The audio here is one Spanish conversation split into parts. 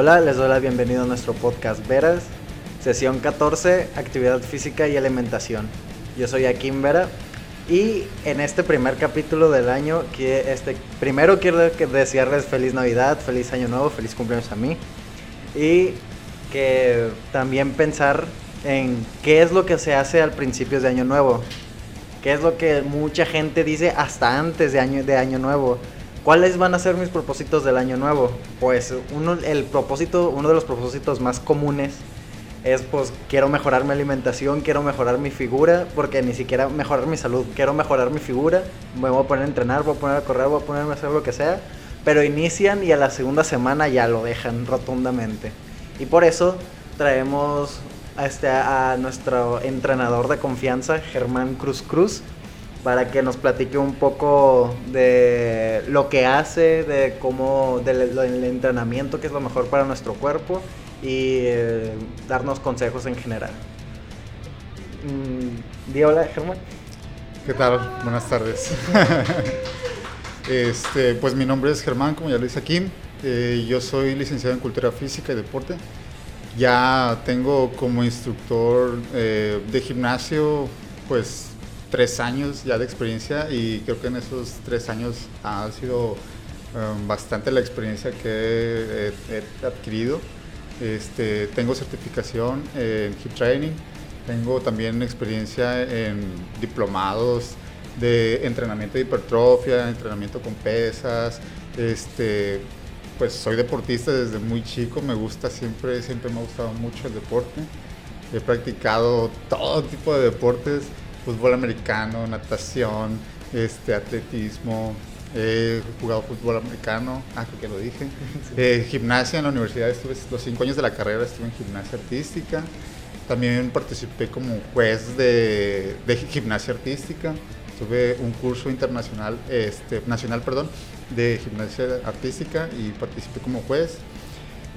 Hola, les doy la bienvenida a nuestro podcast Veras, sesión 14, actividad física y alimentación. Yo soy Akim Vera y en este primer capítulo del año, este, primero quiero desearles feliz Navidad, feliz Año Nuevo, feliz cumpleaños a mí y que también pensar en qué es lo que se hace al principio de Año Nuevo, qué es lo que mucha gente dice hasta antes de Año, de año Nuevo. ¿Cuáles van a ser mis propósitos del año nuevo? Pues uno, el propósito, uno de los propósitos más comunes es pues quiero mejorar mi alimentación, quiero mejorar mi figura, porque ni siquiera mejorar mi salud, quiero mejorar mi figura, me voy a poner a entrenar, voy a poner a correr, voy a ponerme a hacer lo que sea, pero inician y a la segunda semana ya lo dejan rotundamente. Y por eso traemos a, este, a nuestro entrenador de confianza, Germán Cruz Cruz, para que nos platique un poco de lo que hace, de cómo, del, entrenamiento que es lo mejor para nuestro cuerpo y eh, darnos consejos en general. Mm, hola, Germán. ¿Qué tal? Buenas tardes. este, pues mi nombre es Germán, como ya lo dice aquí. Eh, yo soy licenciado en Cultura Física y Deporte. Ya tengo como instructor eh, de gimnasio, pues tres años ya de experiencia y creo que en esos tres años ha sido um, bastante la experiencia que he, adquirido. Este, tengo certificación en Hip Training, tengo también experiencia en diplomados de entrenamiento de hipertrofia, entrenamiento con pesas, este, pues soy deportista desde muy chico, me gusta siempre, siempre me ha gustado mucho el deporte. He practicado todo tipo de deportes, fútbol americano, natación, este, atletismo, he jugado fútbol americano, ah, creo que lo dije. Eh, gimnasia en la universidad, estuve los cinco años de la carrera, estuve en gimnasia artística. También participé como juez de, de gimnasia artística. Tuve un curso internacional, este, nacional, perdón, de gimnasia artística y participé como juez.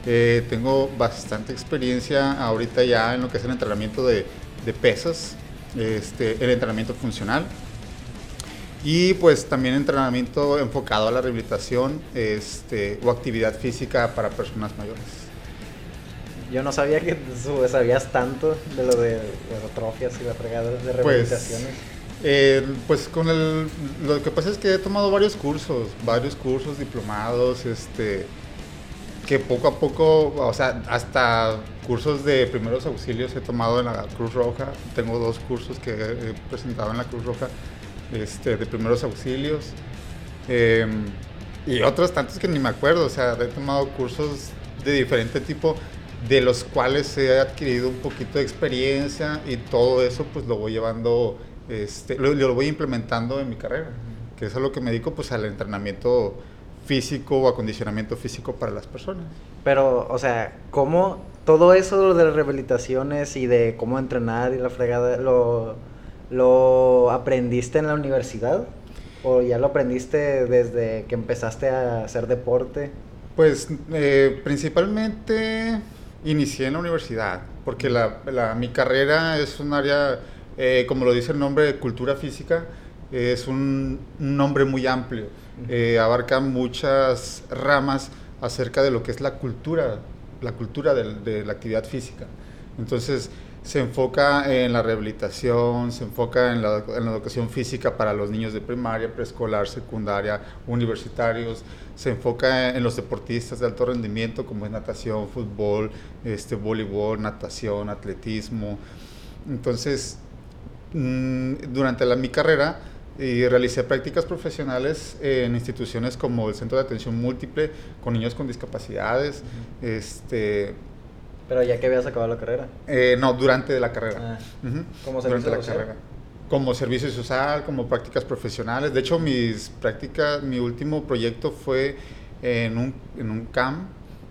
Eh, tengo bastante experiencia ahorita ya en lo que es el entrenamiento de, de pesas, este, el entrenamiento funcional y pues también entrenamiento enfocado a la rehabilitación este, o actividad física para personas mayores. Yo no sabía que sabías tanto de lo de atrofias y la fregada de pues, rehabilitaciones. Pues, pues con el, lo que pasa es que he tomado varios cursos, varios cursos diplomados, este, que poco a poco, o sea, hasta cursos de primeros auxilios he tomado en la Cruz Roja. Tengo dos cursos que he presentado en la Cruz Roja este, de primeros auxilios. Em, y otros tantos que ni me acuerdo, o sea, he tomado cursos de diferente tipo, de los cuales he adquirido un poquito de experiencia y todo eso pues lo voy llevando, este, lo, voy implementando en mi carrera, que es a lo que me dedico pues al entrenamiento físico o acondicionamiento físico para las personas. Pero, o sea, ¿cómo todo eso de las rehabilitaciones y de cómo entrenar y la fregada, lo, lo aprendiste en la universidad? ¿O ya lo aprendiste desde que empezaste a hacer deporte? Pues eh, principalmente inicié en la universidad, porque la, mi carrera es un área, eh, como lo dice el nombre, de cultura física, es un nombre muy amplio eh, abarca muchas ramas acerca de lo que es la cultura, la cultura de, la actividad física. Entonces, se enfoca en la rehabilitación, se enfoca en la, educación física para los niños de primaria, preescolar, secundaria, universitarios, se enfoca en, los deportistas de alto rendimiento como es natación, fútbol, este, voleibol, natación, atletismo. Entonces, mm, durante la, mi carrera, y realicé prácticas profesionales en instituciones como el Centro de Atención Múltiple con niños con discapacidades. este, Pero ya que habías acabado la carrera. Eh, no, durante la carrera. Ah, ¿Como servicio durante social? la carrera. Como servicio social, como prácticas profesionales. De hecho, mis prácticas, mi último proyecto fue en un, en un CAM.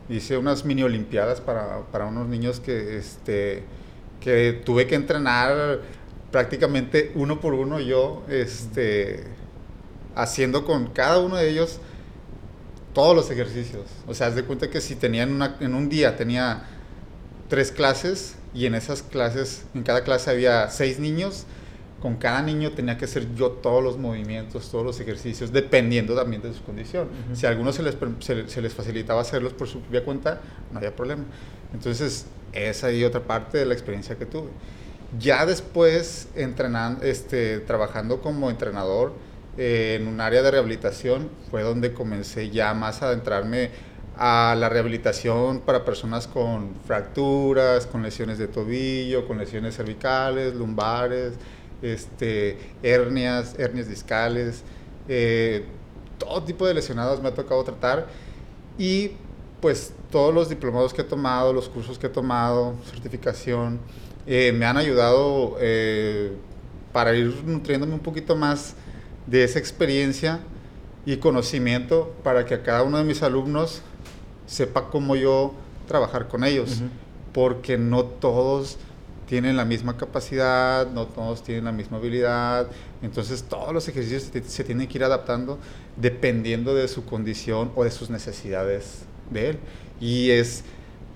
Hice unas mini olimpiadas para, para unos niños que, este, que tuve que entrenar prácticamente uno por uno yo este, haciendo con cada uno de ellos todos los ejercicios. O sea, haz de cuenta que si tenía en, una, en un día tenía tres clases y en esas clases, en cada clase había seis niños, con cada niño tenía que hacer yo todos los movimientos, todos los ejercicios, dependiendo también de su condición. Si a algunos se les, se, les facilitaba hacerlos por su propia cuenta, no había problema. Entonces, esa y otra parte de la experiencia que tuve. Ya después, entrenando, este, trabajando como entrenador eh, en un área de rehabilitación, fue donde comencé ya más a adentrarme a la rehabilitación para personas con fracturas, con lesiones de tobillo, con lesiones cervicales, lumbares, este, hernias, hernias discales, eh, todo tipo de lesionados me ha tocado tratar. Y pues todos los diplomados que he tomado, los cursos que he tomado, certificación, eh, me han ayudado eh, para ir nutriéndome un poquito más de esa experiencia y conocimiento para que a cada uno de mis alumnos sepa cómo yo trabajar con ellos, porque no todos tienen la misma capacidad, no todos tienen la misma habilidad, entonces todos los ejercicios se, tienen que ir adaptando dependiendo de su condición o de sus necesidades de él. Y es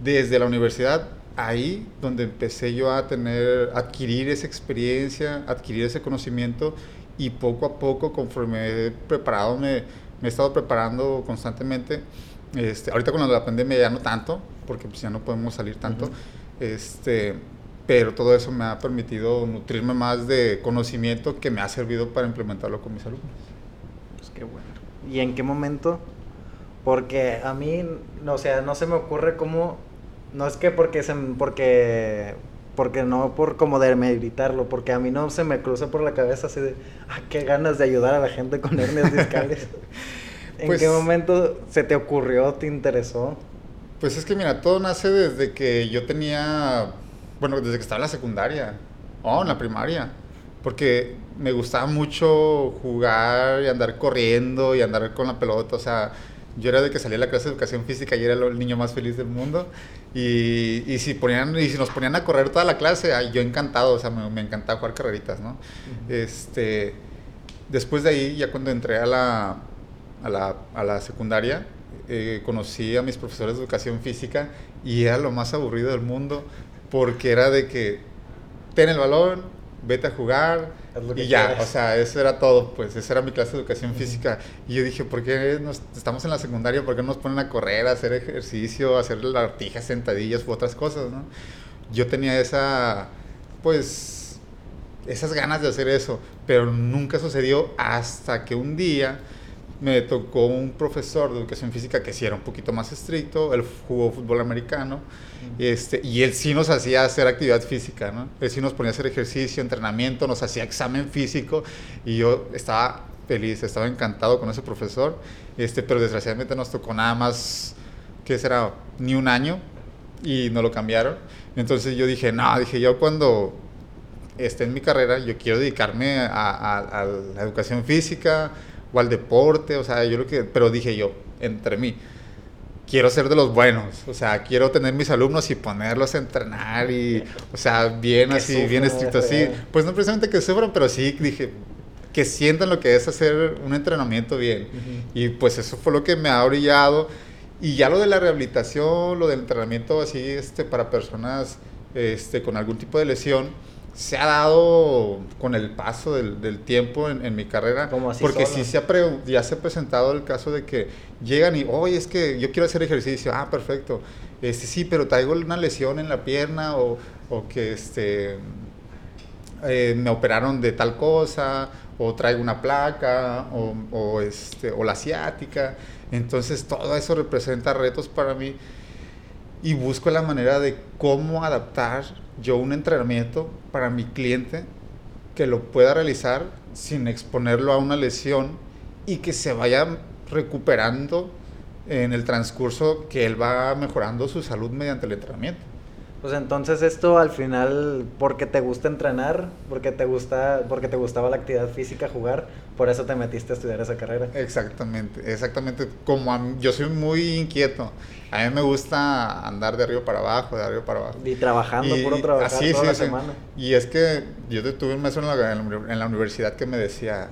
desde la universidad ahí donde empecé yo a tener, adquirir esa experiencia, adquirir ese conocimiento y poco a poco conforme he preparado, me, me he estado preparando constantemente. Este, ahorita con la pandemia ya no tanto, porque pues ya no podemos salir tanto. este, pero todo eso me ha permitido nutrirme más de conocimiento que me ha servido para implementarlo con mis alumnos. Pues qué bueno. ¿Y en qué momento? Porque a mí, o sea, no se me ocurre cómo, no es que porque se, porque, porque no por como de meditarlo, porque a mí no se me cruza por la cabeza así de, ah, qué ganas de ayudar a la gente con hernias discales. ¿En pues qué momento se te ocurrió, te interesó? Pues es que mira, todo nace desde que yo tenía bueno, desde que estaba en la secundaria, o en la primaria, porque me gustaba mucho jugar y andar corriendo y andar con la pelota, o sea, yo era de que salía a la clase de educación física y era el niño más feliz del mundo. Y, y, si, ponían, y si nos ponían a correr toda la clase, yo encantado, o sea, me, me encantaba jugar carreritas, ¿no? este, después de ahí, ya cuando entré a la, a la, a la secundaria, eh, conocí a mis profesores de educación física y era lo más aburrido del mundo porque era de que ten el balón, vete a jugar y ya, o sea, eso era todo, pues esa era mi clase de educación física y yo dije, ¿por qué estamos en la secundaria? ¿Por qué nos ponen a correr, a hacer ejercicio, a hacer lagartijas, sentadillas u otras cosas, no? Yo tenía esa, pues, esas ganas de hacer eso, pero nunca sucedió hasta que un día me tocó un profesor de educación física que sí era un poquito más estricto, él jugó fútbol americano, este, y él sí nos hacía hacer actividad física, ¿no? Él sí nos ponía a hacer ejercicio, entrenamiento, nos hacía examen físico, y yo estaba feliz, estaba encantado con ese profesor, este, pero desgraciadamente nos tocó nada más, que será? Ni un año, y no lo cambiaron. Entonces yo dije, no, dije, yo cuando esté en mi carrera, yo quiero dedicarme a, a la educación física, o al deporte, o sea, yo lo que, pero dije yo, entre mí, quiero ser de los buenos, o sea, quiero tener mis alumnos y ponerlos a entrenar y, o sea, bien así, bien estricto así, pues no precisamente que sufran, pero sí dije, que sientan lo que es hacer un entrenamiento bien. Y pues eso fue lo que me ha brillado. Y ya lo de la rehabilitación, lo del entrenamiento así, este, para personas este, con algún tipo de lesión, se ha dado con el paso del, tiempo en, mi carrera. porque sí se ha ya se ha presentado el caso de que llegan y, oye, es que yo quiero hacer ejercicio. Ah, perfecto. Este, sí, pero traigo una lesión en la pierna o, que este, eh, me operaron de tal cosa o traigo una placa o, o, este, o la asiática. Entonces todo eso representa retos para mí y busco la manera de cómo adaptar yo un entrenamiento para mi cliente que lo pueda realizar sin exponerlo a una lesión y que se vaya recuperando en el transcurso que él va mejorando su salud mediante el entrenamiento. Pues entonces esto al final, porque te gusta entrenar, porque te gusta, porque te gustaba la actividad física, jugar, por eso te metiste a estudiar esa carrera. Exactamente, exactamente. Como yo soy muy inquieto, a mí me gusta andar de arriba para abajo, de arriba para abajo. Y trabajando, puro trabajar toda la semana. Y es que yo tuve un maestro en la, en la universidad que me decía,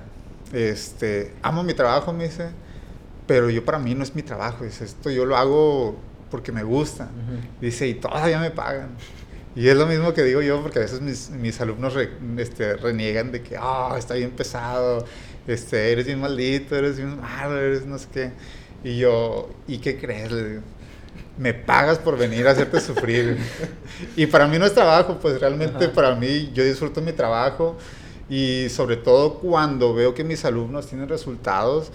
este, amo mi trabajo, me dice, pero yo para mí no es mi trabajo, dice, esto yo lo hago porque me gusta. Dice, y todavía me pagan. Y es lo mismo que digo yo, porque a veces mis, mis alumnos este, reniegan de que, oh, está bien pesado, este, eres bien maldito, eres bien malo, eres no sé qué. Y yo, ¿y qué crees? me pagas por venir a hacerte sufrir. y para mí no es trabajo, pues realmente para mí yo disfruto mi trabajo y sobre todo cuando veo que mis alumnos tienen resultados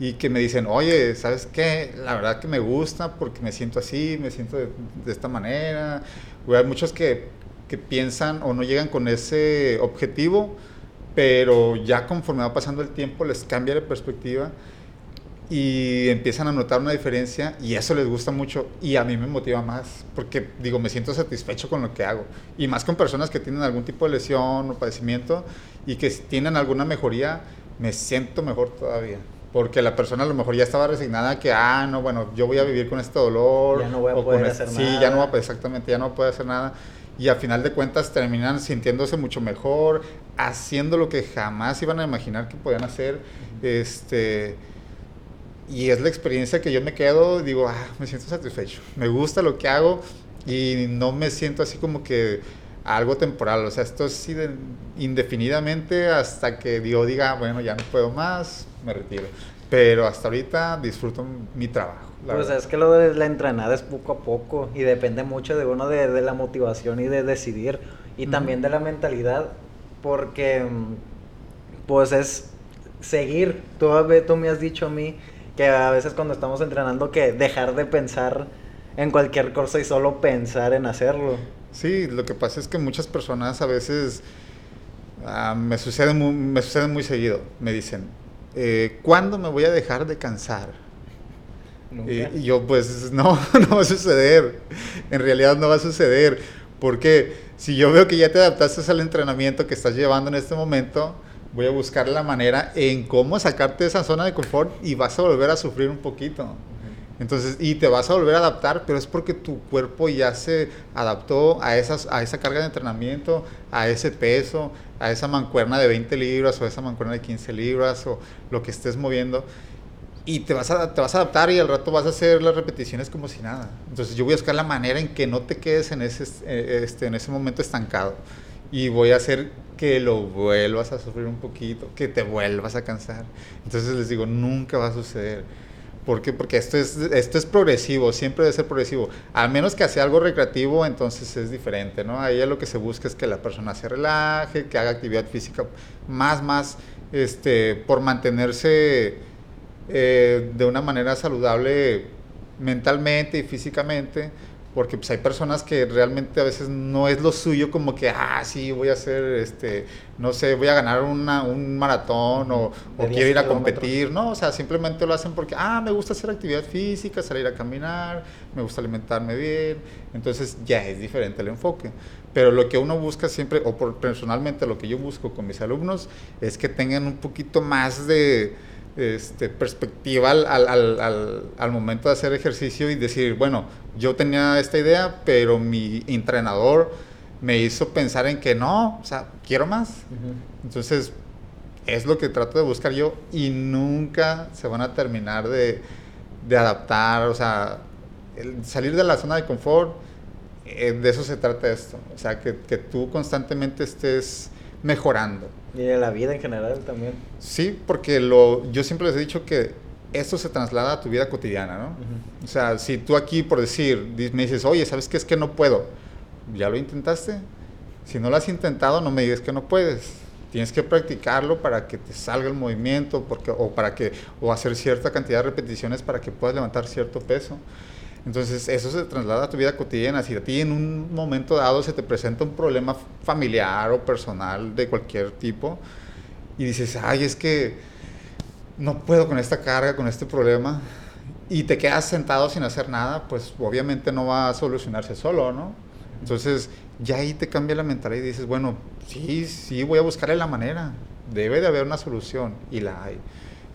y que me dicen, oye, ¿sabes qué? La verdad que me gusta porque me siento así, me siento de, esta manera. hay muchos que, que piensan o no llegan con ese objetivo, pero ya conforme va pasando el tiempo les cambia la perspectiva y empiezan a notar una diferencia y eso les gusta mucho y a mí me motiva más porque digo, me siento satisfecho con lo que hago y más con personas que tienen algún tipo de lesión o padecimiento y que tienen alguna mejoría, me siento mejor todavía. Porque la persona a lo mejor ya estaba resignada que, ah, no, bueno, yo voy a vivir con este dolor. Ya no voy a poder hacer nada. Sí, ya no va, exactamente, ya no puede hacer nada. Y a final de cuentas terminan sintiéndose mucho mejor, haciendo lo que jamás iban a imaginar que podían hacer. Este y es la experiencia que yo me quedo, digo, ah, me siento satisfecho, me gusta lo que hago y no me siento así como que algo temporal, o sea, esto es indefinidamente hasta que Dios diga, bueno, ya no puedo más, me retiro. Pero hasta ahorita disfruto mi trabajo. Pues es que lo de la entrenada es poco a poco y depende mucho de uno de, de la motivación y de decidir y también de la mentalidad porque pues es seguir. Tú, tú me has dicho a mí que a veces cuando estamos entrenando que dejar de pensar en cualquier cosa y solo pensar en hacerlo. Sí, lo que pasa es que muchas personas a veces ah, me, sucede muy, me sucede muy seguido. Me dicen, eh, ¿cuándo me voy a dejar de cansar? Y, yo pues no, no va a suceder. En realidad no va a suceder. Porque si yo veo que ya te adaptaste al entrenamiento que estás llevando en este momento, voy a buscar la manera en cómo sacarte de esa zona de confort y vas a volver a sufrir un poquito. Entonces, y te vas a volver a adaptar, pero es porque tu cuerpo ya se adaptó a, esas, a esa carga de entrenamiento, a ese peso, a esa mancuerna de 20 libras o esa mancuerna de 15 libras o lo que estés moviendo. Y te vas, a, te vas a adaptar y al rato vas a hacer las repeticiones como si nada. Entonces yo voy a buscar la manera en que no te quedes en ese, este, en ese momento estancado. Y voy a hacer que lo vuelvas a sufrir un poquito, que te vuelvas a cansar. Entonces les digo, nunca va a suceder. ¿Por qué? Porque esto es, esto es progresivo, siempre debe ser progresivo. A menos que sea algo recreativo, entonces es diferente, ¿no? Ahí lo que se busca es que la persona se relaje, que haga actividad física más, más, este, por mantenerse eh, de una manera saludable mentalmente y físicamente porque pues hay personas que realmente a veces no es lo suyo como que, ah, sí, voy a hacer, este, no sé, voy a ganar una, un maratón o, o quiero ir a competir, ¿no? O sea, simplemente lo hacen porque, ah, me gusta hacer actividad física, salir a caminar, me gusta alimentarme bien, entonces ya es diferente el enfoque. Pero lo que uno busca siempre, o por, personalmente lo que yo busco con mis alumnos, es que tengan un poquito más de este, perspectiva al, al, al, al, momento de hacer ejercicio y decir, bueno, yo tenía esta idea, pero mi entrenador me hizo pensar en que no, o sea, quiero más. Entonces, es lo que trato de buscar yo y nunca se van a terminar de, de adaptar, o sea, salir de la zona de confort, eh, de eso se trata esto, o sea, que, que tú constantemente estés mejorando. Y de la vida en general también. Sí, porque lo, yo siempre les he dicho que esto se traslada a tu vida cotidiana, ¿no? O sea, si tú aquí, por decir, me dices, oye, ¿sabes qué es que no puedo? ¿Ya lo intentaste? Si no lo has intentado, no me digas que no puedes. Tienes que practicarlo para que te salga el movimiento porque, o, para que, o hacer cierta cantidad de repeticiones para que puedas levantar cierto peso. Entonces, eso se traslada a tu vida cotidiana. Si a ti en un momento dado se te presenta un problema familiar o personal de cualquier tipo y dices, ay, es que no puedo con esta carga, con este problema, y te quedas sentado sin hacer nada, pues obviamente no va a solucionarse solo, ¿no? Entonces, ya ahí te cambia la mentalidad y dices, bueno, sí, sí, voy a buscarle la manera. Debe de haber una solución y la hay.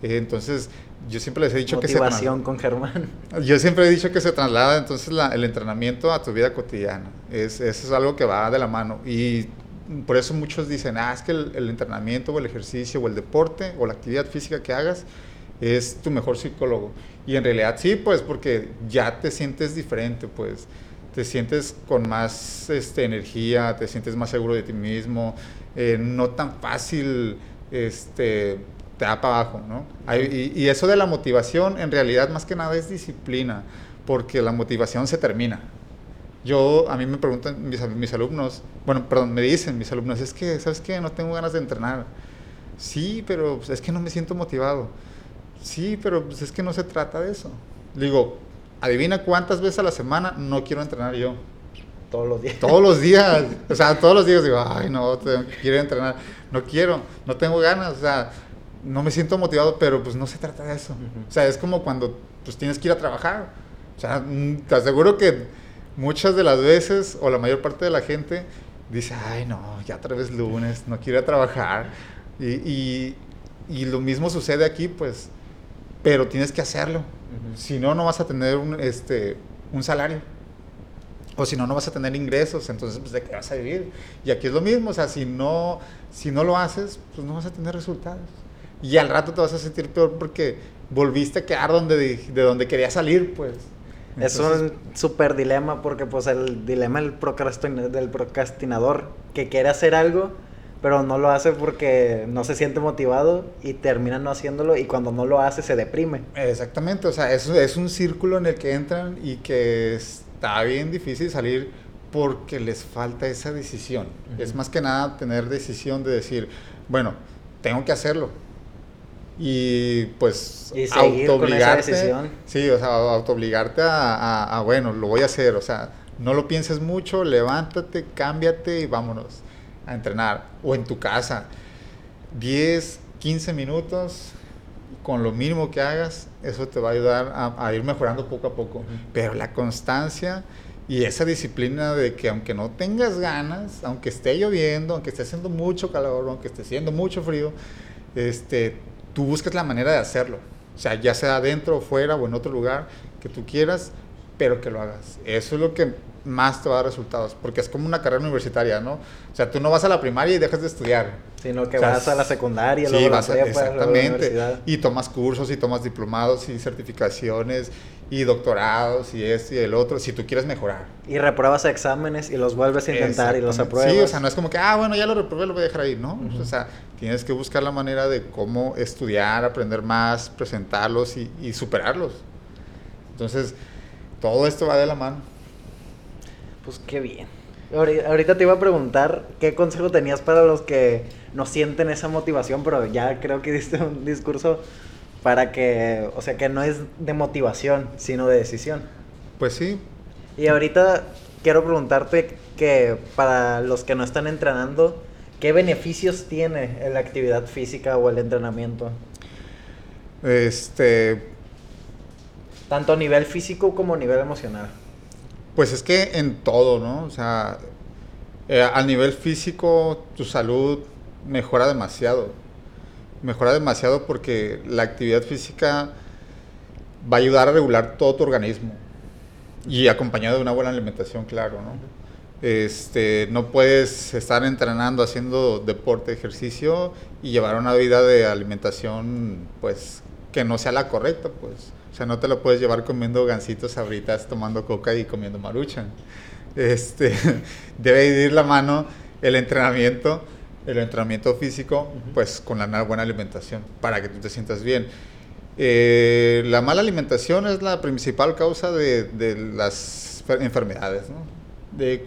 Entonces, yo siempre les he dicho que se con Germán. Yo siempre he dicho que se traslada entonces el entrenamiento a tu vida cotidiana. Es, eso es algo que va de la mano. Y por eso muchos dicen, ah, es que el, entrenamiento o el ejercicio o el deporte o la actividad física que hagas es tu mejor psicólogo. Y en realidad sí, pues porque ya te sientes diferente, pues te sientes con más este, energía, te sientes más seguro de ti mismo, eh, no tan fácil este, te da para abajo, ¿no? y, y, eso de la motivación, en realidad, más que nada es disciplina, porque la motivación se termina. Yo, a mí me preguntan mis, mis alumnos, bueno, perdón, me dicen mis alumnos, es que, ¿sabes qué? No tengo ganas de entrenar. Sí, pero pues, es que no me siento motivado. Sí, pero pues, es que no se trata de eso. Digo, adivina cuántas veces a la semana no quiero entrenar yo. Todos los días. Todos los días. O sea, todos los días digo, ay, no, quiero entrenar. No quiero, no tengo ganas. O sea, no me siento motivado, pero pues no se trata de eso. O sea, es como cuando pues tienes que ir a trabajar. O sea, te aseguro que muchas de las veces, o la mayor parte de la gente, dice, ay, no, ya otra vez lunes, no quiero ir a trabajar. Y, y, y lo mismo sucede aquí, pues, pero tienes que hacerlo. Si no, no vas a tener un, este, un salario. O si no, no vas a tener ingresos, entonces, pues, ¿de qué vas a vivir? Y aquí es lo mismo, o sea, si no, si no lo haces, pues no vas a tener resultados. Y al rato te vas a sentir peor porque volviste a quedar donde, de donde querías salir, pues. es un súper dilema porque pues el dilema del, del procrastinador que quiere hacer algo pero no lo hace porque no se siente motivado y termina no haciéndolo y cuando no lo hace se deprime. Exactamente, o sea, es, es un círculo en el que entran y que está bien difícil salir porque les falta esa decisión. Es más que nada tener decisión de decir, bueno, tengo que hacerlo. Y pues y decisión. Sí, o sea, autoobligarte a, a, a, bueno, lo voy a hacer. O sea, no lo pienses mucho, levántate, cámbiate y vámonos a entrenar o en tu casa 10, 15 minutos con lo mínimo que hagas, eso te va a ayudar a, ir mejorando poco a poco. Pero la constancia y esa disciplina de que aunque no tengas ganas, aunque esté lloviendo, aunque esté haciendo mucho calor, aunque esté haciendo mucho frío, este, tú buscas la manera de hacerlo. O sea, ya sea adentro o fuera o en otro lugar que tú quieras, pero que lo hagas. Eso es lo que más te va a dar resultados, porque es como una carrera universitaria, ¿no? O sea, tú no vas a la primaria y dejas de estudiar. Sino que vas a la secundaria, sí, luego vas a, exactamente, la y tomas cursos y tomas diplomados y certificaciones y doctorados y esto y el otro, si tú quieres mejorar. Y repruebas exámenes y los vuelves a intentar y los apruebas. Sí, o sea, no es como que, ah, bueno, ya lo reprobé, lo voy a dejar ahí, ¿no? O sea, tienes que buscar la manera de cómo estudiar, aprender más, presentarlos y, y superarlos. Entonces, todo esto va de la mano. Pues qué bien. Ahorita te iba a preguntar qué consejo tenías para los que no sienten esa motivación, pero ya creo que diste un discurso para que, o sea, que no es de motivación, sino de decisión. Pues sí. Y ahorita quiero preguntarte que para los que no están entrenando, ¿qué beneficios tiene la actividad física o el entrenamiento? Este... Tanto a nivel físico como a nivel emocional. Pues es que en todo, ¿no? O sea, eh, a nivel físico tu salud mejora demasiado. Mejora demasiado porque la actividad física va a ayudar a regular todo tu organismo y acompañado de una buena alimentación, claro, ¿no? Este, no puedes estar entrenando, haciendo deporte, ejercicio y llevar una vida de alimentación, pues, que no sea la correcta, pues. O sea, no te lo puedes llevar comiendo gancitos abritas, tomando coca y comiendo maruchan. Este, debe ir la mano el entrenamiento, el entrenamiento físico, pues con la buena alimentación, para que tú te sientas bien. Eh, la mala alimentación es la principal causa de, de las enfermedades, ¿no? De,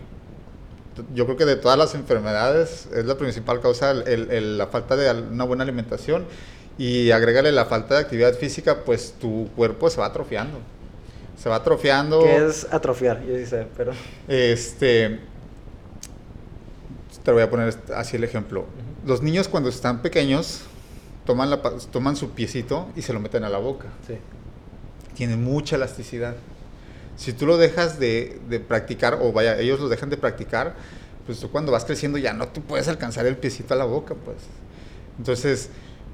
yo creo que de todas las enfermedades es la principal causa el, el, la falta de una buena alimentación y agrégale la falta de actividad física, pues tu cuerpo se va atrofiando. Se va atrofiando. ¿Qué es atrofiar? Yo sí pero. Este. Te voy a poner así el ejemplo. Los niños, cuando están pequeños, toman, la, toman su piecito y se lo meten a la boca. Sí. Tienen mucha elasticidad. Si tú lo dejas de, de practicar, o vaya, ellos lo dejan de practicar, pues tú cuando vas creciendo ya no te puedes alcanzar el piecito a la boca, pues. Entonces,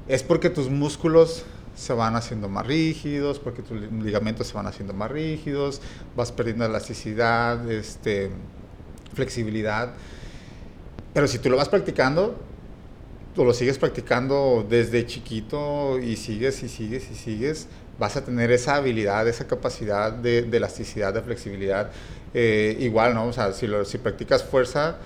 es porque tus músculos se van haciendo más rígidos, porque tus ligamentos se van haciendo más rígidos, vas perdiendo elasticidad, este, flexibilidad. Pero si tú lo vas practicando, tú lo sigues practicando desde chiquito y sigues y sigues y sigues, vas a tener esa habilidad, esa capacidad de, elasticidad, de flexibilidad. Eh, igual, ¿no? O sea, si, lo, si practicas fuerza,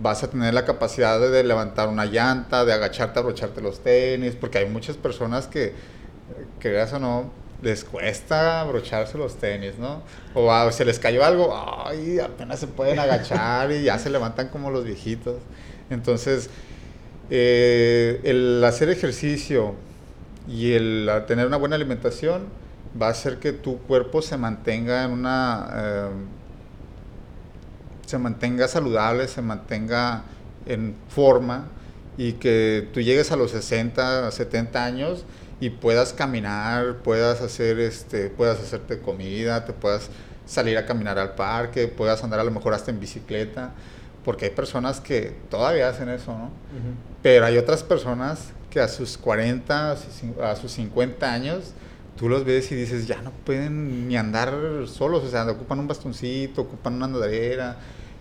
vas a tener la capacidad de, levantar una llanta, de agacharte, abrocharte los tenis, porque hay muchas personas que, creas o no, les cuesta abrocharse los tenis, ¿no? O se les cayó algo, ay, apenas se pueden agachar y ya se levantan como los viejitos. Entonces, eh, el hacer ejercicio y el tener una buena alimentación va a hacer que tu cuerpo se mantenga en una... Eh, se mantenga saludable, se mantenga en forma y que tú llegues a los 60, 70 años y puedas caminar, puedas hacer este, puedas hacerte comida, te puedas salir a caminar al parque, puedas andar a lo mejor hasta en bicicleta, porque hay personas que todavía hacen eso, ¿no? Pero hay otras personas que a sus 40, a sus 50 años, tú los ves y dices, ya no pueden ni andar solos, o sea, ocupan un bastoncito, ocupan una andadera,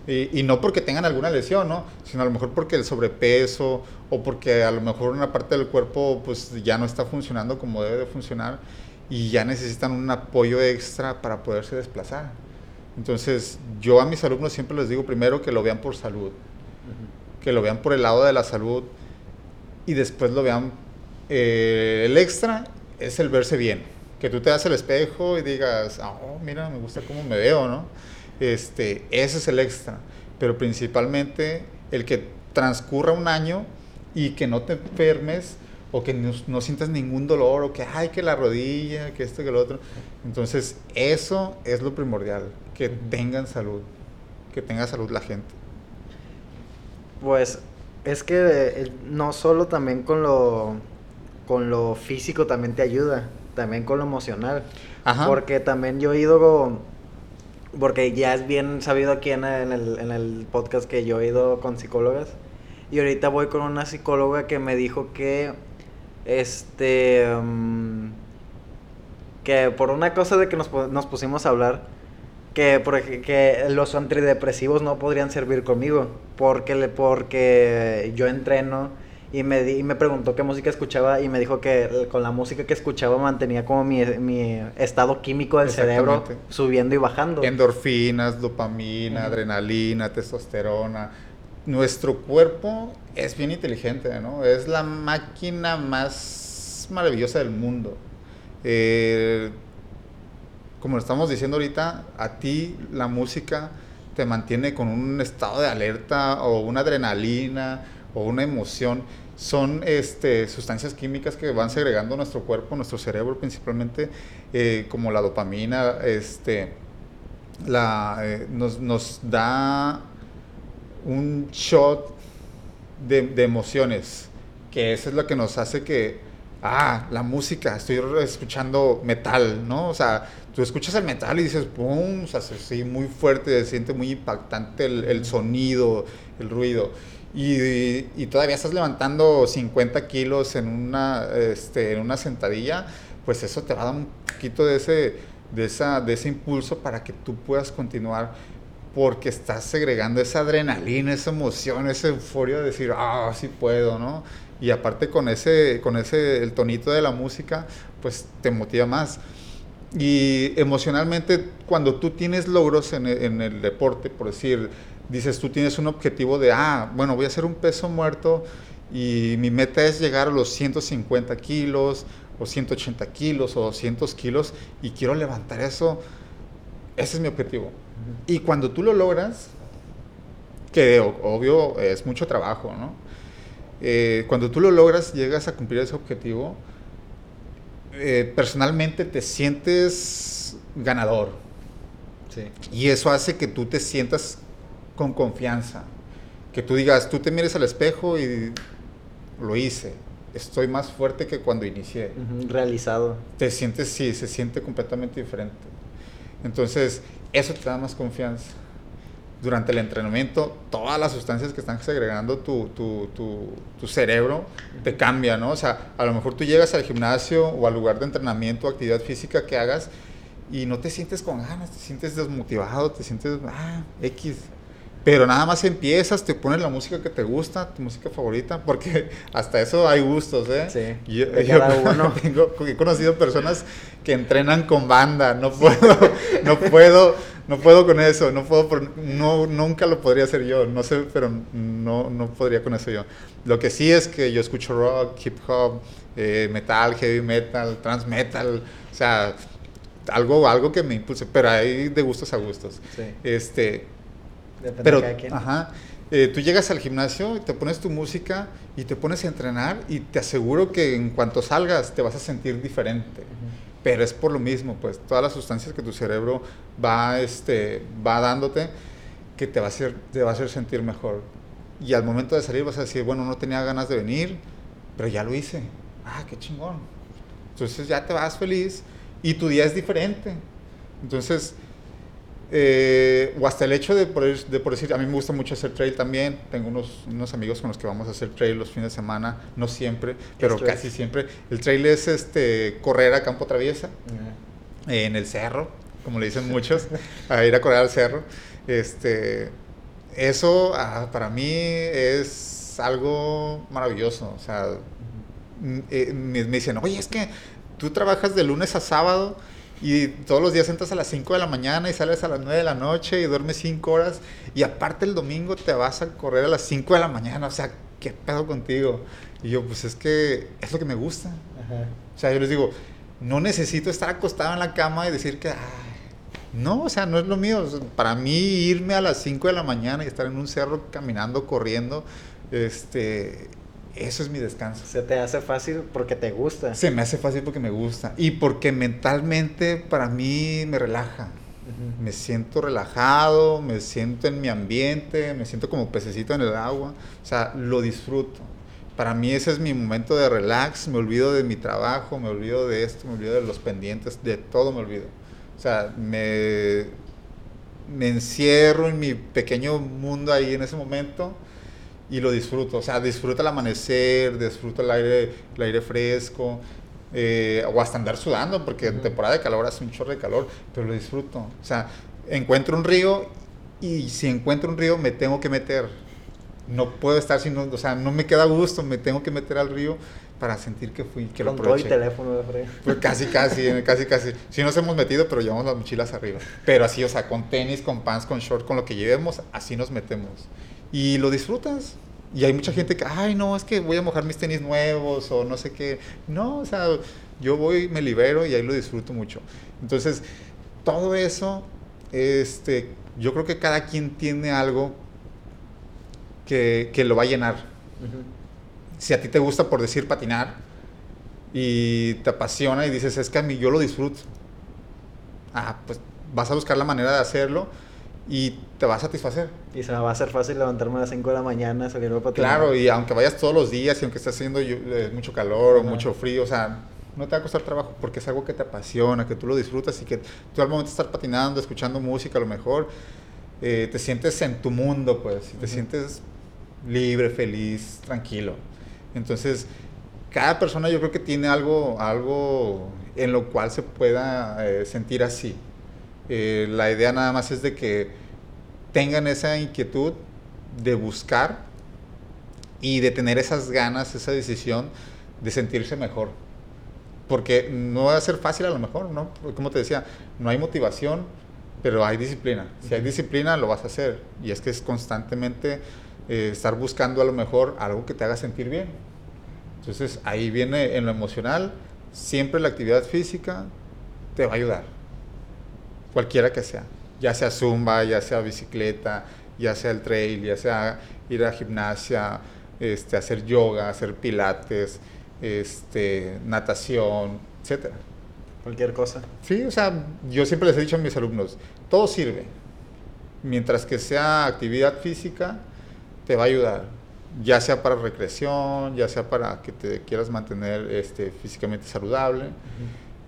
y, no porque tengan alguna lesión, ¿no? Sino a lo mejor porque el sobrepeso o porque a lo mejor una parte del cuerpo pues ya no está funcionando como debe de funcionar y ya necesitan un apoyo extra para poderse desplazar. Entonces, yo a mis alumnos siempre les digo primero que lo vean por salud, que lo vean por el lado de la salud y después lo vean. Eh, el extra es el verse bien, que tú te das el espejo y digas, oh, mira, me gusta cómo me veo, ¿no? Este, ese es el extra. Pero principalmente el que transcurra un año y que no te enfermes o que no, sientas ningún dolor o que, ay, que la rodilla, que esto, que lo otro. Entonces, eso es lo primordial, que tengan salud, que tenga salud la gente. Pues es que eh, no solo también con lo, con lo físico también te ayuda, también con lo emocional. Porque también yo he ido porque ya es bien sabido aquí en el, en el podcast que yo he ido con psicólogas. Y ahorita voy con una psicóloga que me dijo que. Este. Mm, que por una cosa de que nos, nos pusimos a hablar. Que, por, que los antidepresivos no podrían servir conmigo. Porque, porque yo entreno y me, di, y me preguntó qué música escuchaba y me dijo que con la música que escuchaba mantenía como mi, mi estado químico del cerebro subiendo y bajando. Endorfinas, dopamina, adrenalina, testosterona. Nuestro cuerpo es bien inteligente, ¿no? Es la máquina más maravillosa del mundo. Eh, como lo estamos diciendo ahorita, a ti la música te mantiene con un estado de alerta o una adrenalina o una emoción son este, sustancias químicas que van segregando nuestro cuerpo, nuestro cerebro principalmente, eh, como la dopamina, este, la, eh, nos, da un shot de, de, emociones, que eso es lo que nos hace que, ah, la música, estoy escuchando metal, ¿no? O sea, tú escuchas el metal y dices, ¡pum! O sea, sí, muy fuerte, se siente muy impactante el, el sonido, el ruido y, todavía estás levantando 50 kilos en una, este, en una sentadilla, pues eso te va a dar un poquito de ese, de, esa, de ese impulso para que tú puedas continuar porque estás segregando esa adrenalina, esa emoción, esa euforia de decir, ah, sí puedo, ¿no? Y aparte con ese, con ese, el tonito de la música, pues te motiva más. Y emocionalmente, cuando tú tienes logros en en el deporte, por decir, dices, tú tienes un objetivo de, ah, bueno, voy a hacer un peso muerto y mi meta es llegar a los 150 kilos o 180 kilos o 200 kilos y quiero levantar eso, ese es mi objetivo. Y cuando tú lo logras, que obvio es mucho trabajo, ¿no? Eh, cuando tú lo logras, llegas a cumplir ese objetivo, eh, personalmente te sientes ganador. Sí. Y eso hace que tú te sientas con confianza. Que tú digas, tú te mires al espejo y lo hice. Estoy más fuerte que cuando inicié. realizado. Te sientes, sí, se siente completamente diferente. Entonces, eso te da más confianza. Durante el entrenamiento, todas las sustancias que están segregando tu, tu, tu, tu cerebro te cambian, ¿no? O sea, a lo mejor tú llegas al gimnasio o al lugar de entrenamiento o actividad física que hagas y no te sientes con ganas, te sientes desmotivado, te sientes, ah, X pero nada más empiezas, te pones la música que te gusta, tu música favorita, porque hasta eso hay gustos, ¿eh? Sí. Yo, he conocido personas que entrenan con banda, no puedo, no puedo, no puedo con eso, no puedo, no, nunca lo podría hacer yo, no sé, pero no, no podría con eso yo. Lo que sí es que yo escucho rock, hip hop, eh, metal, heavy metal, trans metal, o sea, algo, algo que me impulse, pero hay de gustos a gustos. Sí. Este, Depende pero, de cada quien. Ajá. Eh, tú llegas al gimnasio, te pones tu música y te pones a entrenar y te aseguro que en cuanto salgas te vas a sentir diferente. Pero es por lo mismo, pues todas las sustancias que tu cerebro va, este, va dándote que te va, a hacer, te va a hacer sentir mejor. Y al momento de salir vas a decir, bueno, no tenía ganas de venir, pero ya lo hice. Ah, qué chingón. Entonces ya te vas feliz y tu día es diferente. Entonces, eh, o hasta el hecho de por, de por, decir, a mí me gusta mucho hacer trail también. Tengo unos, unos amigos con los que vamos a hacer trail los fines de semana, no siempre, pero casi siempre. El trail es este, correr a campo traviesa, en el cerro, como le dicen muchos, a ir a correr al cerro. Este, eso ah, para mí es algo maravilloso. O sea, eh, me, me dicen, oye, es que tú trabajas de lunes a sábado y todos los días entras a las 5 de la mañana y sales a las 9 de la noche y duermes 5 horas y aparte el domingo te vas a correr a las 5 de la mañana, o sea, ¿qué pedo contigo? Y yo, pues es que es lo que me gusta. O sea, yo les digo, no necesito estar acostado en la cama y decir que, no, o sea, no es lo mío. Para mí irme a las 5 de la mañana y estar en un cerro caminando, corriendo, este, eso es mi descanso. Se te hace fácil porque te gusta. Se me hace fácil porque me gusta. Y porque mentalmente para mí me relaja. Me siento relajado, me siento en mi ambiente, me siento como pececito en el agua. O sea, lo disfruto. Para mí ese es mi momento de relax. Me olvido de mi trabajo, me olvido de esto, me olvido de los pendientes, de todo me olvido. O sea, me, me encierro en mi pequeño mundo ahí en ese momento y lo disfruto. O sea, disfruto el amanecer, disfruto el aire, el aire fresco, eh, o hasta andar sudando, porque en temporada de calor hace un chorro de calor, pero lo disfruto. O sea, encuentro un río y si encuentro un río me tengo que meter. No puedo estar sin, o sea, no me queda gusto, me tengo que meter al río para sentir que fui, que lo aproveché. teléfono de Pues casi, casi, casi, casi. Sí nos hemos metido, pero llevamos las mochilas arriba. Pero así, o sea, con tenis, con pants, con short, con lo que llevemos, así nos metemos y lo disfrutas. Y hay mucha gente que, ay, no, es que voy a mojar mis tenis nuevos o no sé qué. No, o sea, yo voy, me libero y ahí lo disfruto mucho. Entonces, todo eso, este, yo creo que cada quien tiene algo que, que lo va a llenar. Si a ti te gusta, por decir, patinar y te apasiona y dices, es que a mí yo lo disfruto. Ah, pues vas a buscar la manera de hacerlo y te va a satisfacer. Y se me va a hacer fácil levantarme a las 5 de la mañana, salir a patinar. Claro, y aunque vayas todos los días y aunque esté haciendo eh, mucho calor o mucho frío, o sea, no te va a costar trabajo porque es algo que te apasiona, que tú lo disfrutas y que tú al momento de estar patinando, escuchando música, a lo mejor eh, te sientes en tu mundo, pues, te sientes libre, feliz, tranquilo. Entonces, cada persona yo creo que tiene algo, algo en lo cual se pueda eh, sentir así. Eh, la idea nada más es de que tengan esa inquietud de buscar y de tener esas ganas, esa decisión de sentirse mejor. Porque no va a ser fácil a lo mejor, ¿no? Como te decía, no hay motivación, pero hay disciplina. Si hay disciplina, lo vas a hacer. Y es que es constantemente eh, estar buscando a lo mejor algo que te haga sentir bien. Entonces ahí viene en lo emocional, siempre la actividad física te va a ayudar cualquiera que sea, ya sea zumba, ya sea bicicleta, ya sea el trail, ya sea ir a gimnasia, este, hacer yoga, hacer pilates, este, natación, etcétera. Cualquier cosa. Sí, o sea, yo siempre les he dicho a mis alumnos, todo sirve. Mientras que sea actividad física, te va a ayudar. Ya sea para recreación, ya sea para que te quieras mantener este, físicamente saludable.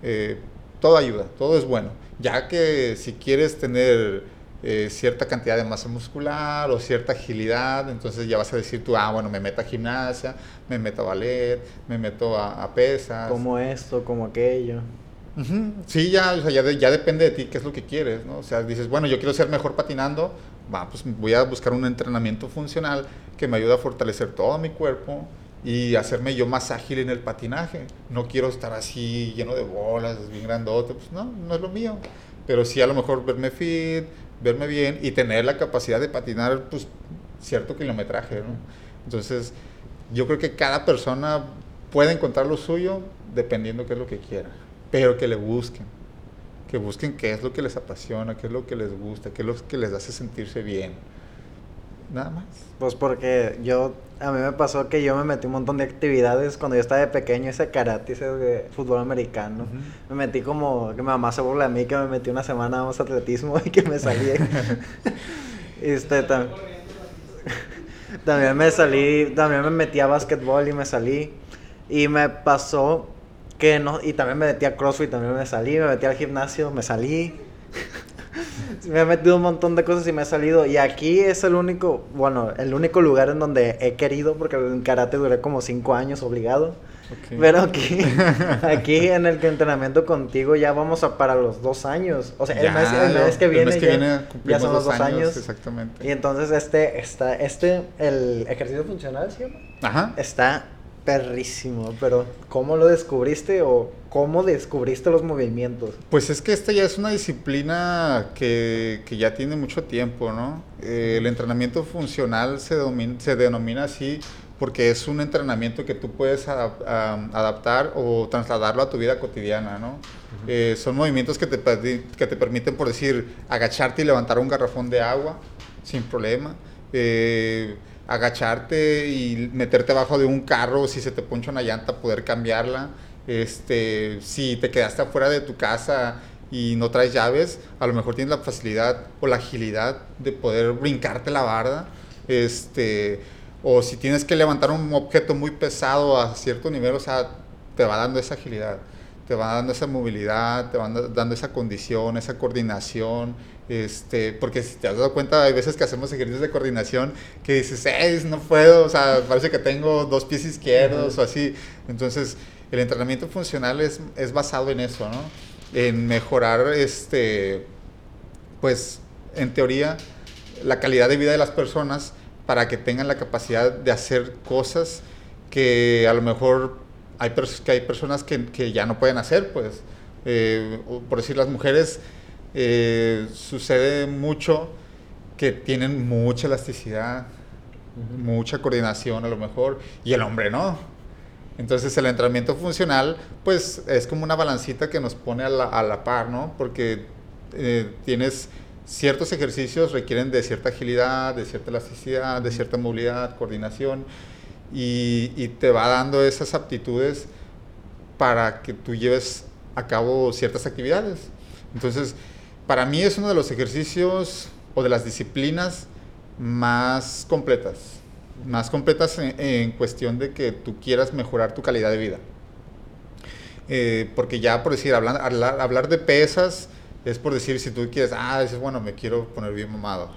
Eh, todo ayuda, todo es bueno ya que si quieres tener eh, cierta cantidad de masa muscular o cierta agilidad, entonces ya vas a decir tú, ah, bueno, me meto a gimnasia, me meto a ballet, me meto a, pesas. Como esto, como aquello. Sí, ya, o sea, ya, ya, depende de ti qué es lo que quieres, ¿no? O sea, dices, bueno, yo quiero ser mejor patinando, va, pues voy a buscar un entrenamiento funcional que me ayude a fortalecer todo mi cuerpo, y hacerme yo más ágil en el patinaje. No quiero estar así lleno de bolas, bien grandote, pues no, no es lo mío. pero sí a lo mejor verme fit, verme bien y tener la capacidad de patinar pues cierto kilometraje. Entonces, yo creo que cada persona puede encontrar lo suyo dependiendo qué es lo que quiera, pero que le busquen, que busquen qué es lo que les apasiona, qué es lo que les gusta, qué es lo que les hace sentirse bien. Nada más. Pues porque yo, a mí me pasó que yo me metí un montón de actividades cuando yo estaba de pequeño, ese karate, ese de fútbol americano. Me metí como, que mi mamá se burla de mí, que me metí una semana a atletismo y que me salí. este, también. también me salí, también me metí a básquetbol y me salí. Y me pasó que no, y también me metí a CrossFit, también me salí, me metí al gimnasio, me salí. Me he metido un montón de cosas y me he salido. Y aquí es el único, bueno, el único lugar en donde he querido, porque en karate duré como cinco años obligado. Pero aquí, aquí en el entrenamiento contigo ya vamos a para los dos años. O sea, el, mes, que viene, ya, son los dos años, Exactamente. Y entonces este, está, este, el ejercicio funcional, ¿sí? Ajá. Está perrísimo, pero ¿cómo lo descubriste o cómo descubriste los movimientos? Pues es que esta ya es una disciplina que, que ya tiene mucho tiempo, ¿no? Eh, el entrenamiento funcional se, se denomina así porque es un entrenamiento que tú puedes adaptar o trasladarlo a tu vida cotidiana, ¿no? Eh, son movimientos que te, que te permiten, por decir, agacharte y levantar un garrafón de agua sin problema. Eh, agacharte y meterte abajo de un carro, si se te poncha una llanta, poder cambiarla. Este, si te quedaste afuera de tu casa y no traes llaves, a lo mejor tienes la facilidad o la agilidad de poder brincarte la barda. Este, o si tienes que levantar un objeto muy pesado a cierto nivel, o sea, te va dando esa agilidad, te va dando esa movilidad, te va dando esa condición, esa coordinación, este, porque si te has dado cuenta, hay veces que hacemos ejercicios de coordinación que dices, hey, no puedo, o sea, parece que tengo dos pies izquierdos o así. Entonces, el entrenamiento funcional es, es basado en eso, ¿no? En mejorar, este, pues, en teoría, la calidad de vida de las personas para que tengan la capacidad de hacer cosas que a lo mejor hay, que hay personas que, que, ya no pueden hacer, pues. Eh, por decir, las mujeres eh, sucede mucho que tienen mucha elasticidad, mucha coordinación a lo mejor, y el hombre no. Entonces el entrenamiento funcional, pues es como una balancita que nos pone a la, a la par, ¿no? Porque eh, tienes ciertos ejercicios requieren de cierta agilidad, de cierta elasticidad, de cierta movilidad, coordinación, y, te va dando esas aptitudes para que tú lleves a cabo ciertas actividades. Entonces, para mí es uno de los ejercicios o de las disciplinas más completas, más completas en, cuestión de que tú quieras mejorar tu calidad de vida. Eh, porque ya por decir, hablar, hablar de pesas, es por decir, si tú quieres, ah, dices, bueno, me quiero poner bien mamado.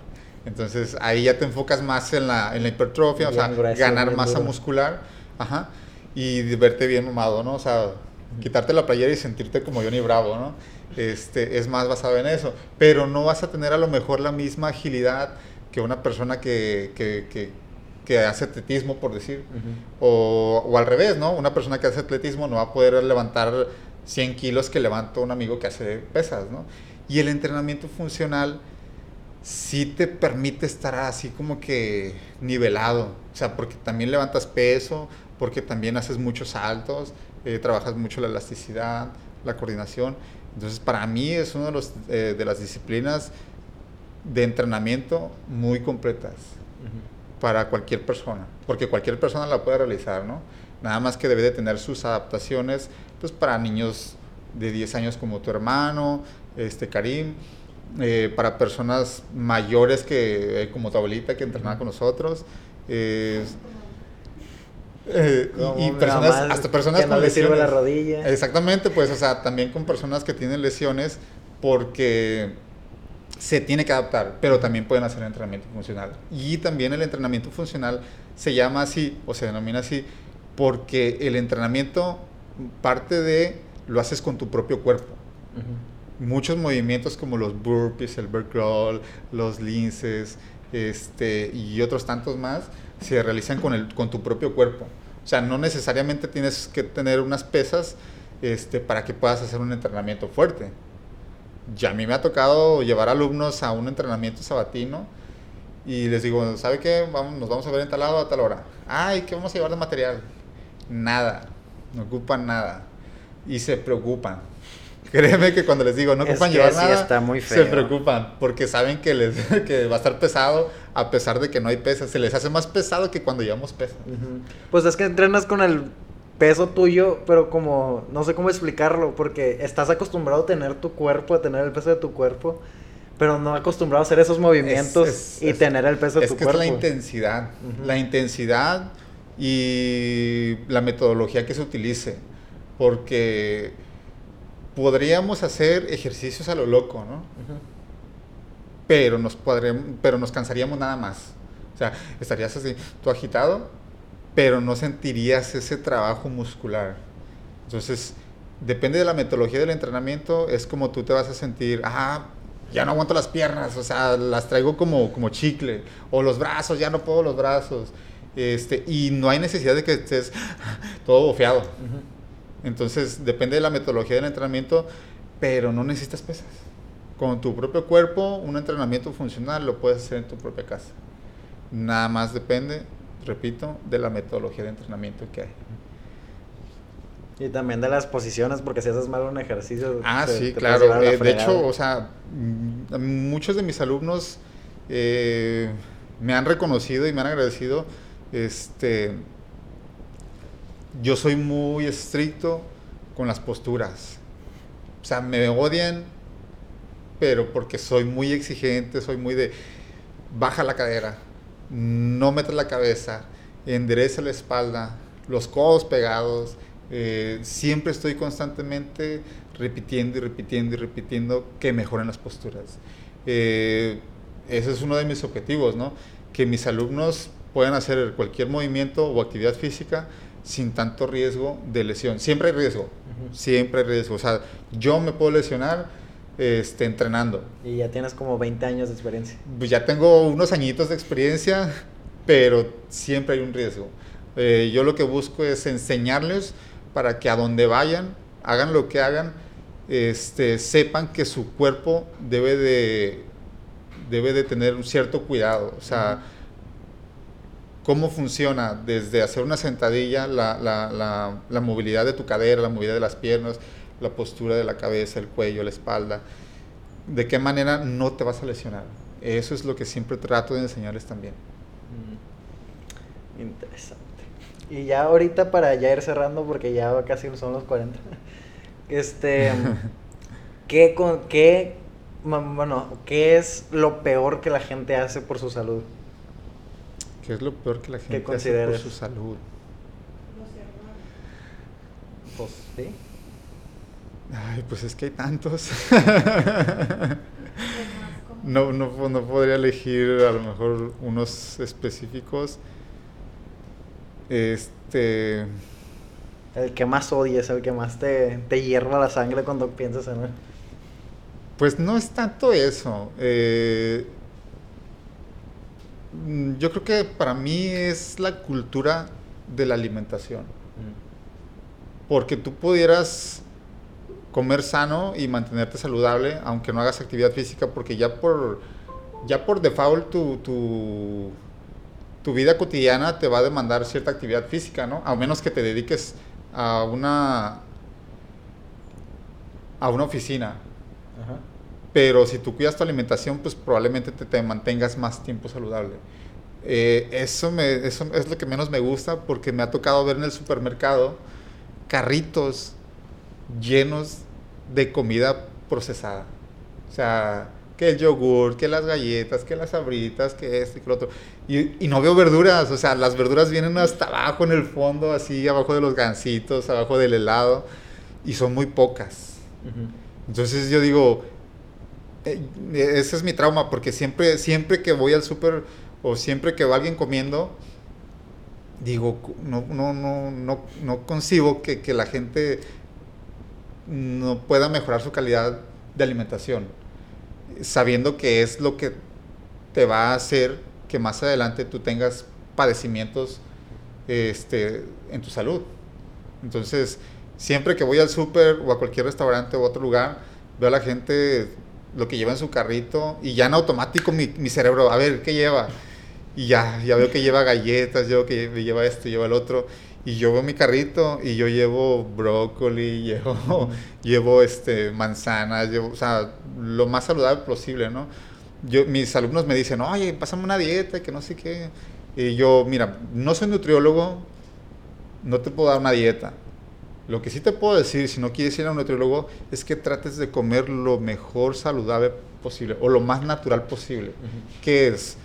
Entonces ahí ya te enfocas más en la, en la hipertrofia, o sea, ganar masa muscular, ajá, y verte bien mamado, ¿no? O sea, quitarte la playera y sentirte como Johnny Bravo, ¿no? Este, es más basado en eso, pero no vas a tener a lo mejor la misma agilidad que una persona que, que, que, que hace atletismo, por decir, o, o, al revés, ¿no? Una persona que hace atletismo no va a poder levantar 100 kilos que levanta un amigo que hace pesas, ¿no? Y el entrenamiento funcional sí te permite estar así como que nivelado, o sea, porque también levantas peso, porque también haces muchos saltos, eh, trabajas mucho la elasticidad, la coordinación. Entonces, para mí es una de, los, eh, de las disciplinas de entrenamiento muy completas para cualquier persona, porque cualquier persona la puede realizar, ¿no? Nada más que debe de tener sus adaptaciones pues para niños de 10 años como tu hermano, este Karim, eh, para personas mayores que eh, como tu abuelita que entrenaba con nosotros. Eh, y, personas, hasta personas con lesiones. la rodilla. Exactamente, pues, o sea, también con personas que tienen lesiones porque se tiene que adaptar, pero también pueden hacer entrenamiento funcional. Y también el entrenamiento funcional se llama así, o se denomina así, porque el entrenamiento parte de lo haces con tu propio cuerpo. Muchos movimientos como los burpees, el crawl, los linces este, y otros tantos más se realizan con, el, con tu propio cuerpo. O sea, no necesariamente tienes que tener unas pesas este, para que puedas hacer un entrenamiento fuerte. ya a mí me ha tocado llevar alumnos a un entrenamiento sabatino y les digo, ¿sabe qué? Vamos, nos vamos a ver en tal lado a tal hora. Ay, ¿qué vamos a llevar de material? Nada, no ocupan nada. Y se preocupan. Créeme que cuando les digo no ocupan llevar nada, está muy se preocupan porque saben que, les, que va a estar pesado a pesar de que no hay pesas. Se les hace más pesado que cuando llevamos pesas. Pues es que entrenas con el peso tuyo, pero como no sé cómo explicarlo, porque estás acostumbrado a tener tu cuerpo, a tener el peso de tu cuerpo, pero no acostumbrado a hacer esos movimientos y tener el peso de tu cuerpo. Es que es la intensidad, la intensidad y la metodología que se utilice, porque podríamos hacer ejercicios a lo loco, ¿no? Pero nos pero nos cansaríamos nada más. O sea, estarías así, tú agitado, pero no sentirías ese trabajo muscular. Entonces, depende de la metodología del entrenamiento, es como tú te vas a sentir, ah, ya no aguanto las piernas, o sea, las traigo como, como chicle, o los brazos, ya no puedo los brazos, este, y no hay necesidad de que estés todo bofeado. Entonces, depende de la metodología del entrenamiento, pero no necesitas pesas. Con tu propio cuerpo, un entrenamiento funcional lo puedes hacer en tu propia casa. Nada más depende repito, de la metodología de entrenamiento que hay. Y también de las posiciones, porque si haces mal un ejercicio. Ah, sí, claro. Eh, de hecho, o sea, mm, muchos de mis alumnos eh, me han reconocido y me han agradecido. Este, yo soy muy estricto con las posturas. O sea, me odian, pero porque soy muy exigente, soy muy de baja la cadera, no metas la cabeza, endereza la espalda, los codos pegados. Eh, siempre estoy constantemente repitiendo y repitiendo y repitiendo que mejoren las posturas. Eh, ese es uno de mis objetivos, ¿no? Que mis alumnos puedan hacer cualquier movimiento o actividad física sin tanto riesgo de lesión. Siempre hay riesgo, siempre hay riesgo. O sea, yo me puedo lesionar este, entrenando. Y ya tienes como 20 años de experiencia. Pues ya tengo unos añitos de experiencia, pero siempre hay un riesgo. Eh, yo lo que busco es enseñarles para que a donde vayan, hagan lo que hagan, este, sepan que su cuerpo debe de, debe de tener un cierto cuidado. O sea, cómo funciona desde hacer una sentadilla, la, la, la movilidad de tu cadera, la movilidad de las piernas, la postura de la cabeza, el cuello, la espalda, de qué manera no te vas a lesionar. Eso es lo que siempre trato de enseñarles también. Mm. Interesante. Y ya ahorita para ya ir cerrando, porque ya casi son los 40, este, ¿qué, con, qué, bueno, ¿qué es lo peor que la gente hace por su salud? ¿Qué es lo peor que la gente hace por su salud? Pues sí. Ay, pues es que hay tantos. no, no, no podría elegir a lo mejor unos específicos. Este. El que más odies, el que más te, te hierva la sangre cuando piensas en él. Pues no es tanto eso. Eh, yo creo que para mí es la cultura de la alimentación. Mm. Porque tú pudieras comer sano y mantenerte saludable, aunque no hagas actividad física, porque ya por, ya por default tu, tu, tu vida cotidiana te va a demandar cierta actividad física, ¿no? A menos que te dediques a una, a una oficina. Pero si tú cuidas tu alimentación, pues probablemente te, te mantengas más tiempo saludable. Eh, eso, me, eso es lo que menos me gusta porque me ha tocado ver en el supermercado carritos llenos de comida procesada. O sea, que el yogur, que las galletas, que las sabritas, que esto y que lo otro. Y, no veo verduras, o sea, las verduras vienen hasta abajo en el fondo, así abajo de los gancitos, abajo del helado, y son muy pocas. Entonces yo digo, ese es mi trauma, porque siempre, siempre que voy al súper o siempre que va alguien comiendo, digo, no, no, no, no, no concibo que, que la gente no pueda mejorar su calidad de alimentación, sabiendo que es lo que te va a hacer que más adelante tú tengas padecimientos este, en tu salud. Entonces, siempre que voy al súper o a cualquier restaurante o otro lugar, veo a la gente lo que lleva en su carrito y ya en automático mi, mi cerebro, a ver, ¿qué lleva? Y ya, ya veo que lleva galletas, yo que lleva esto, lleva el otro. Y yo veo mi carrito y yo llevo brócoli, llevo, llevo este, manzanas, llevo, o sea, lo más saludable posible, ¿no? Yo, mis alumnos me dicen, oye, pásame una dieta, que no sé qué. Y yo, mira, no soy nutriólogo, no te puedo dar una dieta. Lo que sí te puedo decir, si no quieres ir a un nutriólogo, es que trates de comer lo mejor saludable posible o lo más natural posible, que es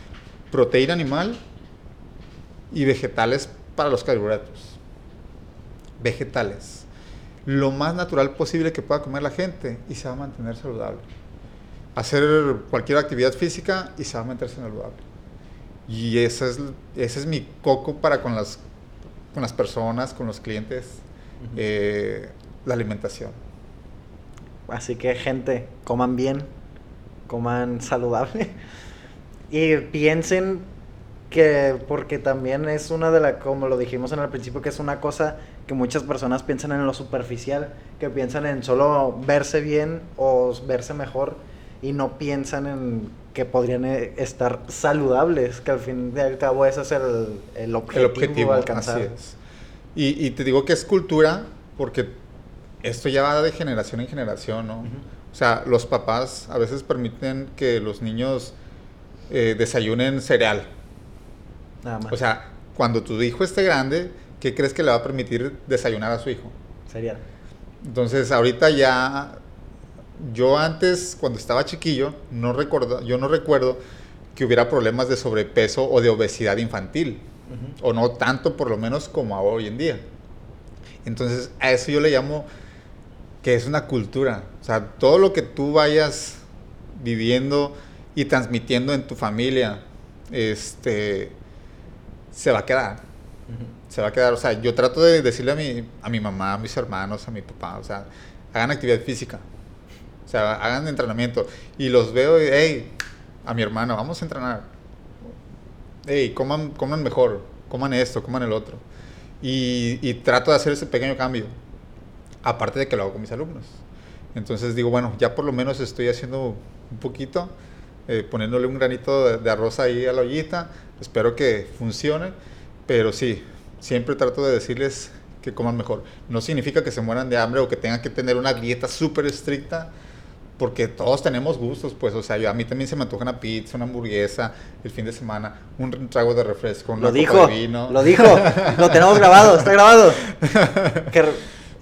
proteína animal y vegetales para los carbohidratos. Vegetales. Lo más natural posible que pueda comer la gente y se va a mantener saludable. Hacer cualquier actividad física y se va a mantener saludable. Y ese es, ese es mi coco para con las, con las personas, con los clientes, eh, la alimentación. Así que gente, coman bien, coman saludable y piensen que, porque también es una de las, como lo dijimos en el principio, que es una cosa que muchas personas piensan en lo superficial, que piensan en solo verse bien o verse mejor y no piensan en que podrían eh, estar saludables, que al fin y al cabo ese es el, el objetivo, el objetivo alcanzar. Y, y, te digo que es cultura porque esto ya va de generación en generación, ¿no? O sea, los papás a veces permiten que los niños eh, desayunen cereal. Nada más. O sea, cuando tu hijo esté grande, ¿qué crees que le va a permitir desayunar a su hijo? Cereal. Entonces, ahorita ya, yo antes, cuando estaba chiquillo, no recuerdo, yo no recuerdo que hubiera problemas de sobrepeso o de obesidad infantil. O no tanto, por lo menos, como hoy en día. Entonces, a eso yo le llamo que es una cultura. O sea, todo lo que tú vayas viviendo y transmitiendo en tu familia, este, se va a quedar. Se va a quedar. O sea, yo trato de decirle a mi, a mi mamá, a mis hermanos, a mi papá, o sea, hagan actividad física. O sea, hagan entrenamiento. Y los veo y, hey, a mi hermano, vamos a entrenar. Hey, coman, coman mejor, coman esto, coman el otro. Y, y trato de hacer ese pequeño cambio. Aparte de que lo hago con mis alumnos. Entonces digo, bueno, ya por lo menos estoy haciendo un poquito eh, poniéndole un granito de, arroz ahí a la ollita. Espero que funcione, pero sí, siempre trato de decirles que coman mejor. No significa que se mueran de hambre o que tengan que tener una dieta súper estricta, porque todos tenemos gustos, pues, o sea, yo, a mí también se me antoja una pizza, una hamburguesa el fin de semana, un trago de refresco, lo dijo, Lo dijo, lo tenemos grabado, está grabado.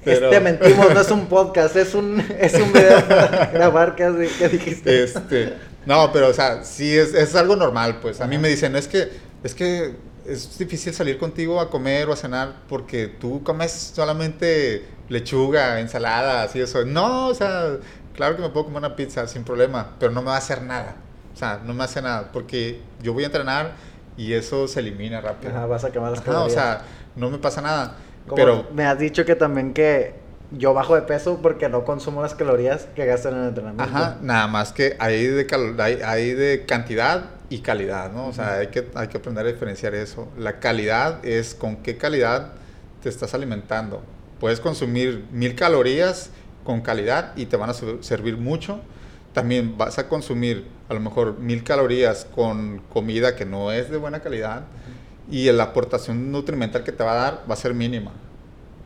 Este, mentimos, no es un podcast, es un, es un video para grabar, ¿qué, dijiste? Este, no, pero o sea, sí es, es algo normal, pues. A mí me dicen, es que, es que es difícil salir contigo a comer o a cenar porque tú comes solamente lechuga, ensalada, así eso. No, o sea, claro que me puedo comer una pizza sin problema, pero no me va a hacer nada. O sea, no me hace nada porque yo voy a entrenar y eso se elimina rápido. Ajá, vas a quemar las calorías. o sea, no me pasa nada. pero me has dicho que también que yo bajo de peso porque no consumo las calorías que gastan en el entrenamiento. Ajá, nada más que hay de, hay, hay de cantidad y calidad, ¿no? O sea, hay que, hay que aprender a diferenciar eso. La calidad es con qué calidad te estás alimentando. Puedes consumir mil calorías con calidad y te van a servir mucho. También vas a consumir a lo mejor mil calorías con comida que no es de buena calidad y la aportación nutrimental que te va a dar va a ser mínima.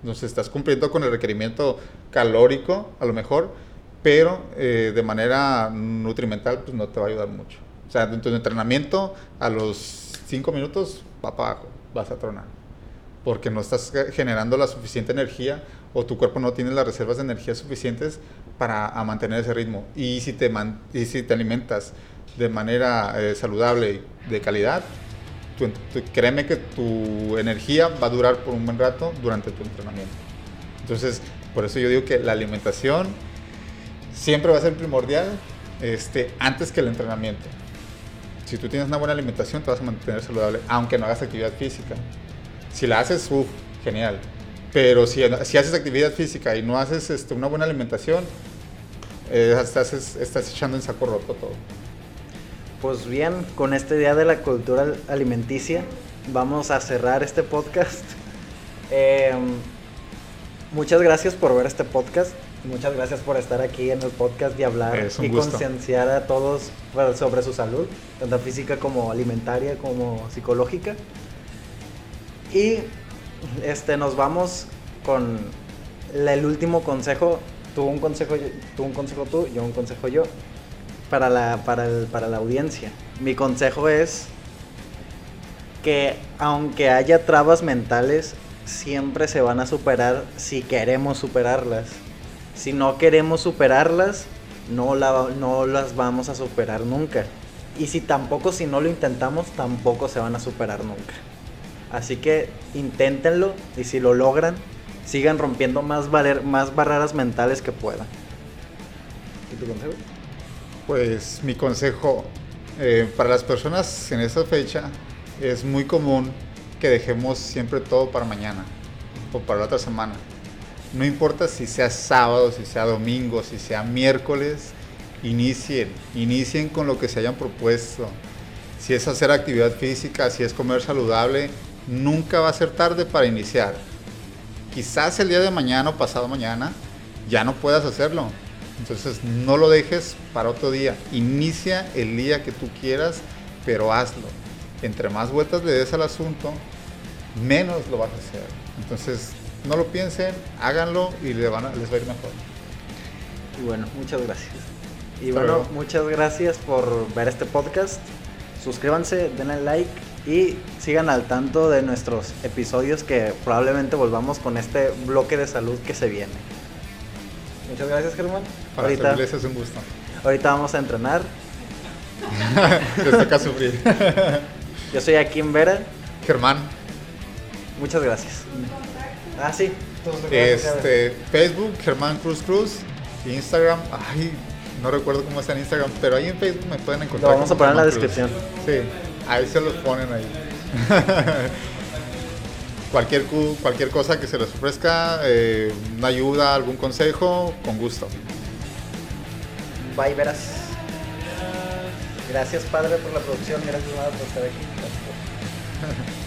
Entonces estás cumpliendo con el requerimiento calórico, a lo mejor, pero eh, de manera nutrimental pues no te va a ayudar mucho. O sea, en tu entrenamiento, a los 5 minutos va para abajo, vas a tronar. Porque no estás generando la suficiente energía o tu cuerpo no tiene las reservas de energía suficientes para mantener ese ritmo. Y si te, y si te alimentas de manera eh, saludable y de calidad, créeme que tu energía va a durar por un buen rato durante tu entrenamiento. Entonces, por eso yo digo que la alimentación siempre va a ser primordial este, antes que el entrenamiento. Si tú tienes una buena alimentación, te vas a mantener saludable, aunque no hagas actividad física. Si la haces, uff, genial. Pero si, si, haces actividad física y no haces este, una buena alimentación, eh, estás, estás echando en saco roto todo. Pues bien, con esta idea de la cultura alimenticia, vamos a cerrar este podcast. Em, muchas gracias por ver este podcast. Muchas gracias por estar aquí en el podcast y hablar y gusto. concienciar a todos bueno, sobre su salud, tanto física como alimentaria como psicológica. Y este nos vamos con el último consejo. Tú un consejo, tú un consejo tú, yo un consejo yo para la para el- para la audiencia. Mi consejo es que aunque haya trabas mentales, siempre se van a superar si queremos superarlas. Si no queremos superarlas, no, la- no las vamos a superar nunca. Y si tampoco, si no lo intentamos, tampoco se van a superar nunca. Así que inténtenlo y si lo logran, sigan rompiendo más, valer- más barreras mentales que puedan. ¿Y tu consejo? Pues mi consejo eh, para las personas en esta fecha es muy común que dejemos siempre todo para mañana o para la otra semana. No importa si sea sábado, si sea domingo, si sea miércoles, inicien, inicien con lo que se hayan propuesto. Si es hacer actividad física, si es comer saludable, nunca va a ser tarde para iniciar. Quizás el día de mañana o pasado mañana ya no puedas hacerlo. Entonces no lo dejes para otro día. Inicia el día que tú quieras, pero hazlo. Entre más vueltas le des al asunto, menos lo vas a hacer. Entonces no lo piensen, háganlo y le van a- les va a ir mejor. Y bueno, muchas gracias. Y Hasta bueno, luego. muchas gracias por ver este podcast. Suscríbanse, denle like y sigan al tanto de nuestros episodios que probablemente volvamos con este bloque de salud que se viene. Muchas gracias, Germán. Para Ahorita, es un gusto. ahorita vamos a entrenar. Les toca sufrir. Yo soy Akim Vera. Germán, Muchas gracias. Ah, sí. este, Facebook, Germán Cruz Cruz, Instagram, ay, no recuerdo cómo está en Instagram, pero ahí en Facebook me pueden encontrar. Lo vamos a poner en la Cruz. descripción. Sí, ahí se los ponen ahí. cualquier, cu- cualquier cosa que se les ofrezca, eh, una ayuda, algún consejo, con gusto. Bye, Veras. Gracias, padre, por la producción. Gracias, madre, por estar aquí.